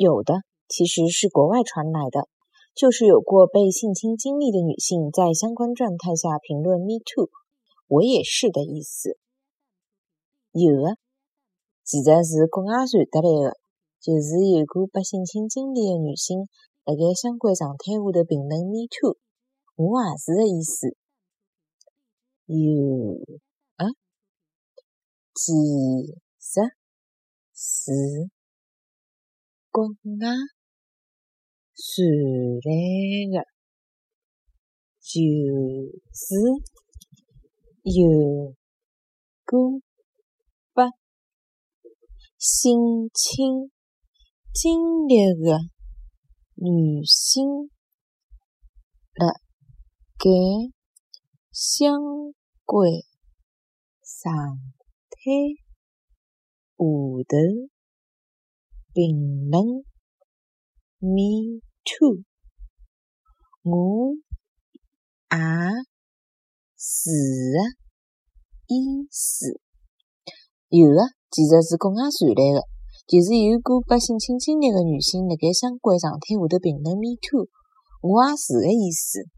有的其实是国外传来的，就是有过被性侵经历的女性在相关状态下评论 “me too”，我也是的意思。有的其实是国外传得来的，就是有过被性侵经历的女性辣盖相关状态下头评论 “me too”，我也是的意思。有啊，其实是。国外传来的，就是有过性侵经历的女性辣盖相关状态下头。评论 “me too”，我也是的意思。有的其实是国外传来的，就是有个被性侵经历的女性辣盖相关状态下头评论 “me too”，我也是的意思。